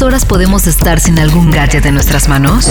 ¿Cuántas horas podemos estar sin algún gadget en nuestras manos?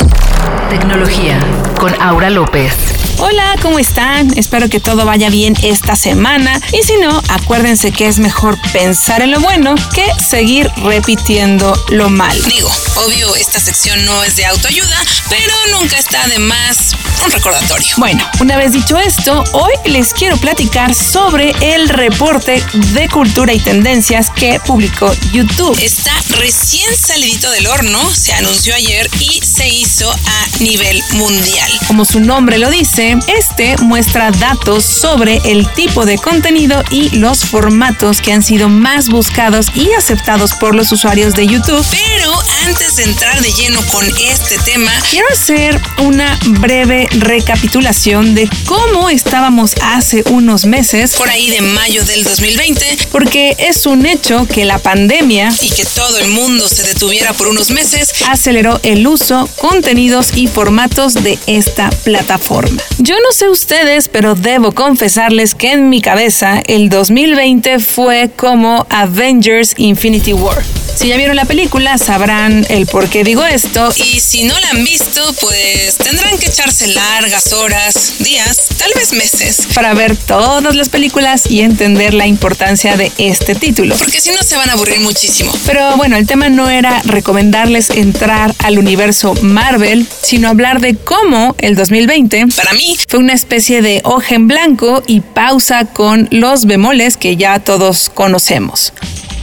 Tecnología con Aura López. Hola, ¿cómo están? Espero que todo vaya bien esta semana y si no, acuérdense que es mejor pensar en lo bueno que seguir repitiendo lo malo. Digo, obvio, esta sección no es de autoayuda, pero nunca está de más un recordatorio. Bueno, una vez dicho esto, hoy les quiero platicar sobre el reporte de cultura y tendencias que publicó YouTube. Está recién salidito del horno, se anunció ayer y se hizo a nivel mundial. Como su nombre lo dice, este muestra datos sobre el tipo de contenido y los formatos que han sido más buscados y aceptados por los usuarios de YouTube. Pero antes de entrar de lleno con este tema, quiero hacer una breve recapitulación de cómo estábamos hace unos meses, por ahí de mayo del 2020, porque es un hecho que la pandemia y que todo el mundo se detuviera por unos meses aceleró el uso, contenidos y formatos de esta plataforma. Yo no sé ustedes, pero debo confesarles que en mi cabeza el 2020 fue como Avengers Infinity War. Si ya vieron la película, sabrán el por qué digo esto. Y si no la han visto, pues tendrán que echarse largas horas, días, tal vez meses. Para ver todas las películas y entender la importancia de este título. Porque si no, se van a aburrir muchísimo. Pero bueno, el tema no era recomendarles entrar al universo Marvel, sino hablar de cómo el 2020, para mí, fue una especie de hoja en blanco y pausa con los bemoles que ya todos conocemos.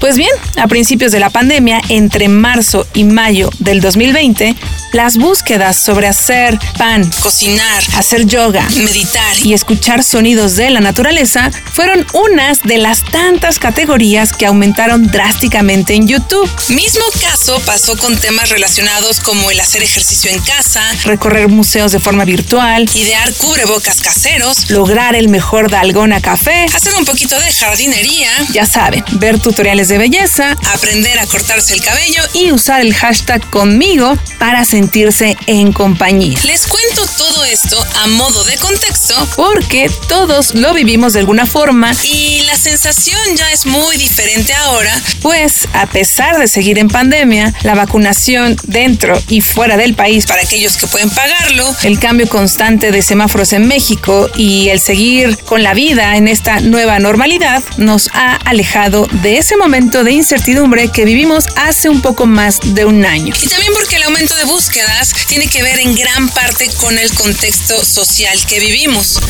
Pues bien, a principios de la pandemia, entre marzo y mayo del 2020, las búsquedas sobre hacer pan, cocinar, hacer yoga, meditar y escuchar sonidos de la naturaleza fueron unas de las tantas categorías que aumentaron drásticamente en YouTube. Mismo caso pasó con temas relacionados como el hacer ejercicio en casa, recorrer museos de forma virtual, idear cubrebocas caseros, lograr el mejor dalgona café, hacer un poquito de jardinería, ya saben, ver tutoriales de belleza, aprender a cortarse el cabello y usar el hashtag conmigo para sentirse en compañía. Les cuento todo esto a modo de contexto porque todos lo vivimos de alguna forma y la sensación ya es muy diferente ahora, pues a pesar de seguir en pandemia, la vacunación dentro y fuera del país para aquellos que pueden pagarlo, el cambio constante de semáforos en México y el seguir con la vida en esta nueva normalidad nos ha alejado de ese momento de incertidumbre que vivimos hace un poco más de un año. Y también porque el aumento de búsquedas tiene que ver en gran parte con el contexto social que vivimos.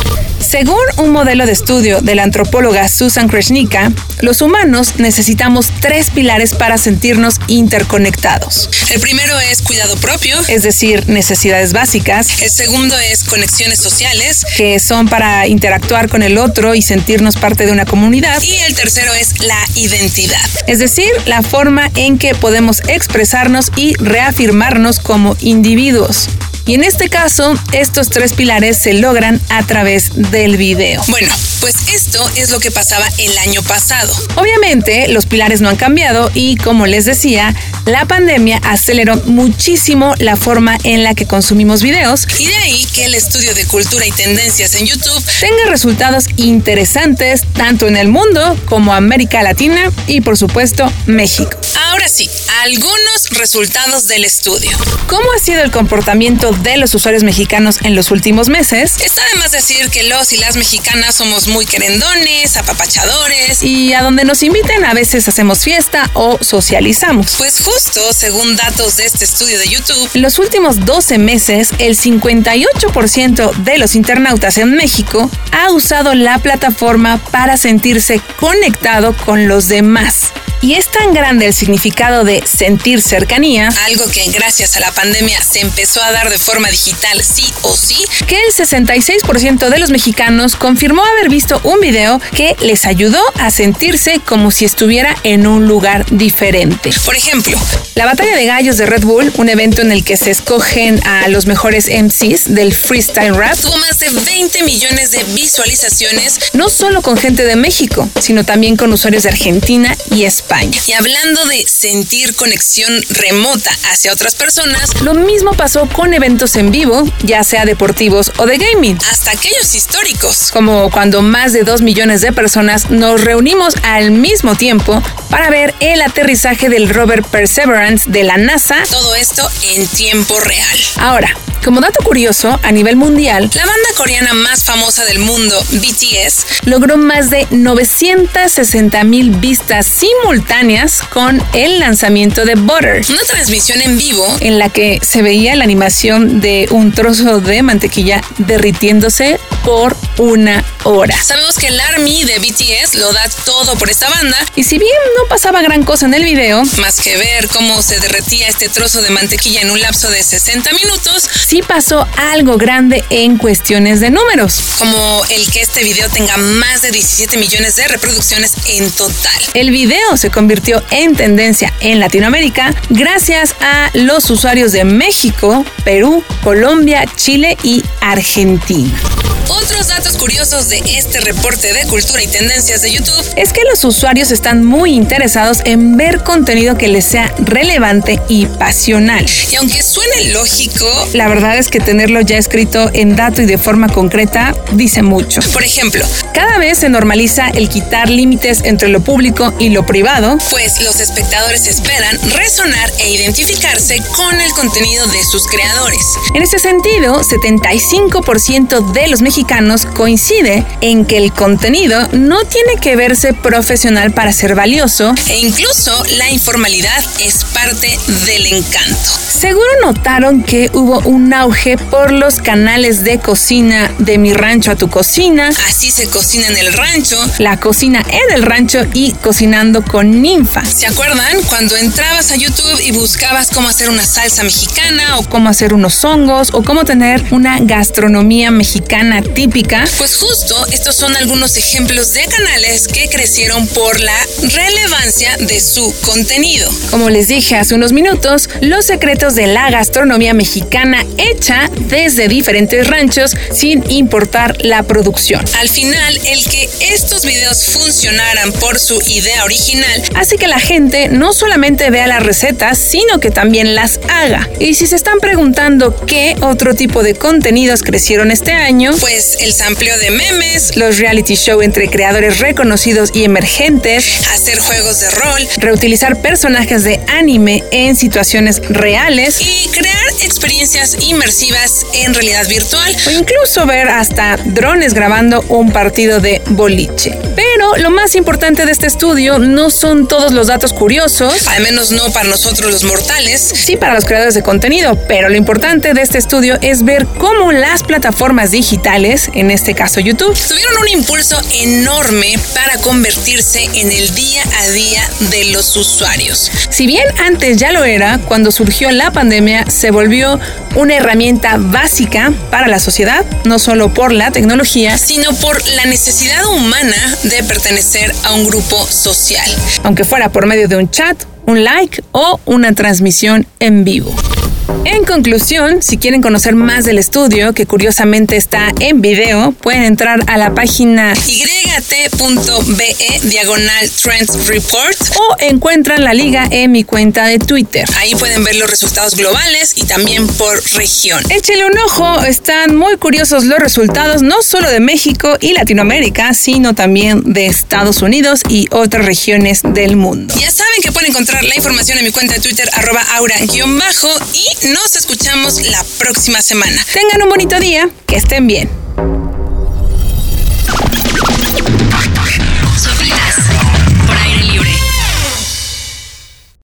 Según un modelo de estudio de la antropóloga Susan Kreshnika, los humanos necesitamos tres pilares para sentirnos interconectados. El primero es cuidado propio, es decir, necesidades básicas. El segundo es conexiones sociales, que son para interactuar con el otro y sentirnos parte de una comunidad. Y el tercero es la identidad es decir, la forma en que podemos expresarnos y reafirmarnos como individuos. Y en este caso, estos tres pilares se logran a través del video. Bueno, pues esto es lo que pasaba el año pasado. Obviamente, los pilares no han cambiado y como les decía, la pandemia aceleró muchísimo la forma en la que consumimos videos. Y de ahí que el estudio de cultura y tendencias en YouTube tenga resultados interesantes tanto en el mundo como América Latina y por supuesto México. Ahora sí, algunos resultados del estudio. ¿Cómo ha sido el comportamiento de los usuarios mexicanos en los últimos meses? Está de más decir que los y las mexicanas somos muy querendones, apapachadores. Y a donde nos inviten a veces hacemos fiesta o socializamos. Pues justo, según datos de este estudio de YouTube, en los últimos 12 meses, el 58% de los internautas en México ha usado la plataforma para sentirse conectado con los demás. Y es tan grande el significado de sentir cercanía, algo que gracias a la pandemia se empezó a dar de forma digital sí o sí, que el 66% de los mexicanos confirmó haber visto un video que les ayudó a sentirse como si estuviera en un lugar diferente. Por ejemplo, la batalla de gallos de Red Bull, un evento en el que se escogen a los mejores MCs del freestyle rap, tuvo más de 20 millones de visualizaciones, no solo con gente de México, sino también con usuarios de Argentina y España. Y hablando de sentir conexión remota hacia otras personas, lo mismo pasó con eventos en vivo, ya sea deportivos o de gaming. Hasta aquellos históricos. Como cuando más de 2 millones de personas nos reunimos al mismo tiempo para ver el aterrizaje del rover Perseverance de la NASA. Todo esto en tiempo real. Ahora, como dato curioso, a nivel mundial, la banda coreana más famosa del mundo, BTS, logró más de 960 mil vistas simultáneas con el lanzamiento de Butter. Una transmisión en vivo en la que se veía la animación de un trozo de mantequilla derritiéndose por una hora. Sabemos que el ARMY de BTS lo da todo por esta banda. Y si bien no pasaba gran cosa en el video, más que ver cómo se derretía este trozo de mantequilla en un lapso de 60 minutos, sí pasó algo grande en cuestiones de números. Como el que este video tenga más de 17 millones de reproducciones en total. El video se convirtió en tendencia en Latinoamérica gracias a los usuarios de México, Perú, Colombia, Chile y Argentina. Otros datos curiosos de este reporte de cultura y tendencias de YouTube es que los usuarios están muy interesados en ver contenido que les sea relevante y pasional. Y aunque suene lógico, la verdad es que tenerlo ya escrito en dato y de forma concreta dice mucho. Por ejemplo, cada vez se normaliza el quitar límites entre lo público y lo privado, pues los espectadores esperan resonar e identificarse con el contenido de sus creadores. En ese sentido, 75% de los mexicanos coincide en que el contenido no tiene que verse profesional para ser valioso e incluso la informalidad es parte del encanto. Seguro notaron que hubo un auge por los canales de cocina de mi rancho a tu cocina. Así se cocina en el rancho. La cocina en el rancho y cocinando con ninfa. ¿Se acuerdan cuando entrabas a YouTube y buscabas cómo hacer una salsa mexicana o cómo hacer unos hongos o cómo tener una gastronomía mexicana típica? Pues justo estos son algunos ejemplos de canales que crecieron por la relevancia de su contenido. Como les dije hace unos minutos, los secretos de la gastronomía mexicana hecha desde diferentes ranchos sin importar la producción. Al final, el que estos videos funcionaran por su idea original hace que la gente no solamente vea las recetas, sino que también las haga. Y si se están preguntando qué otro tipo de contenidos crecieron este año, pues el sampleo de memes, los reality show entre creadores reconocidos y emergentes, hacer juegos de rol, reutilizar personajes de anime en situaciones reales y crear experiencias inmersivas en realidad virtual o incluso ver hasta drones grabando un partido de boliche. Lo más importante de este estudio no son todos los datos curiosos, al menos no para nosotros los mortales, sí para los creadores de contenido, pero lo importante de este estudio es ver cómo las plataformas digitales, en este caso YouTube, tuvieron un impulso enorme para convertirse en el día a día de los usuarios. Si bien antes ya lo era, cuando surgió la pandemia se volvió una herramienta básica para la sociedad, no solo por la tecnología, sino por la necesidad humana de pertenecer a un grupo social. Aunque fuera por medio de un chat, un like o una transmisión en vivo. En conclusión, si quieren conocer más del estudio, que curiosamente está en video, pueden entrar a la página yt.be diagonal trends report o encuentran la liga en mi cuenta de Twitter. Ahí pueden ver los resultados globales y también por región. Échenle un ojo, están muy curiosos los resultados no solo de México y Latinoamérica, sino también de Estados Unidos y otras regiones del mundo. Ya saben que pueden encontrar la información en mi cuenta de Twitter arroba aura-bajo y nos escuchamos la próxima semana. Tengan un bonito día, que estén bien.